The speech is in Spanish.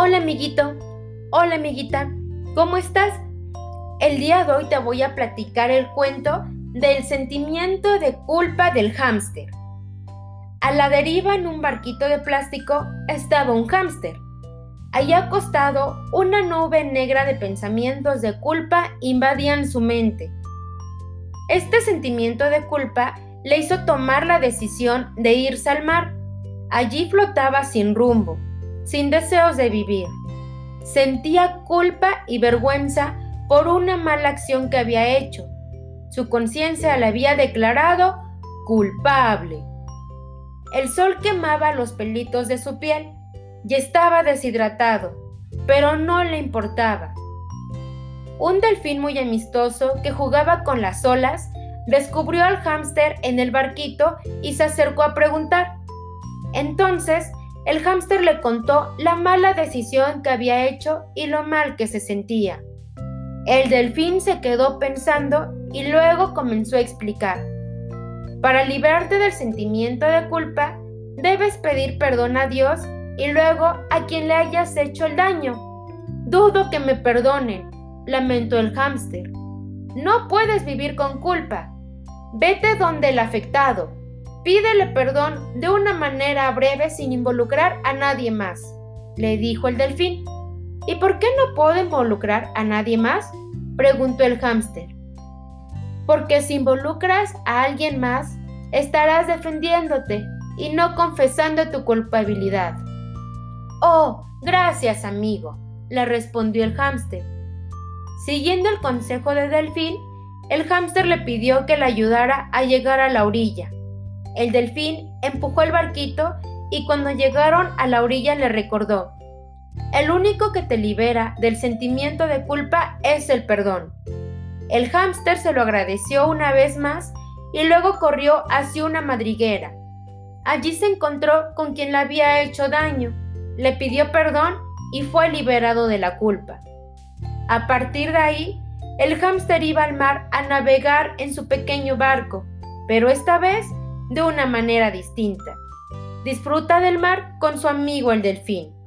Hola amiguito, hola amiguita, ¿cómo estás? El día de hoy te voy a platicar el cuento del sentimiento de culpa del hámster. A la deriva en un barquito de plástico estaba un hámster. Allí acostado, una nube negra de pensamientos de culpa invadían su mente. Este sentimiento de culpa le hizo tomar la decisión de irse al mar. Allí flotaba sin rumbo, sin deseos de vivir. Sentía culpa y vergüenza por una mala acción que había hecho. Su conciencia le había declarado culpable. El sol quemaba los pelitos de su piel y estaba deshidratado, pero no le importaba. Un delfín muy amistoso que jugaba con las olas descubrió al hámster en el barquito y se acercó a preguntar. Entonces, el hámster le contó la mala decisión que había hecho y lo mal que se sentía. El delfín se quedó pensando y luego comenzó a explicar. Para librarte del sentimiento de culpa, debes pedir perdón a Dios y luego a quien le hayas hecho el daño. Dudo que me perdonen, lamentó el hámster. No puedes vivir con culpa. Vete donde el afectado. Pídele perdón de una manera breve sin involucrar a nadie más, le dijo el delfín. ¿Y por qué no puedo involucrar a nadie más? preguntó el hámster. Porque si involucras a alguien más, estarás defendiéndote y no confesando tu culpabilidad. Oh, gracias, amigo, le respondió el hámster. Siguiendo el consejo de Delfín, el hámster le pidió que le ayudara a llegar a la orilla. El delfín empujó el barquito y cuando llegaron a la orilla le recordó, el único que te libera del sentimiento de culpa es el perdón. El hámster se lo agradeció una vez más y luego corrió hacia una madriguera. Allí se encontró con quien le había hecho daño le pidió perdón y fue liberado de la culpa. A partir de ahí, el hámster iba al mar a navegar en su pequeño barco, pero esta vez de una manera distinta. Disfruta del mar con su amigo el delfín.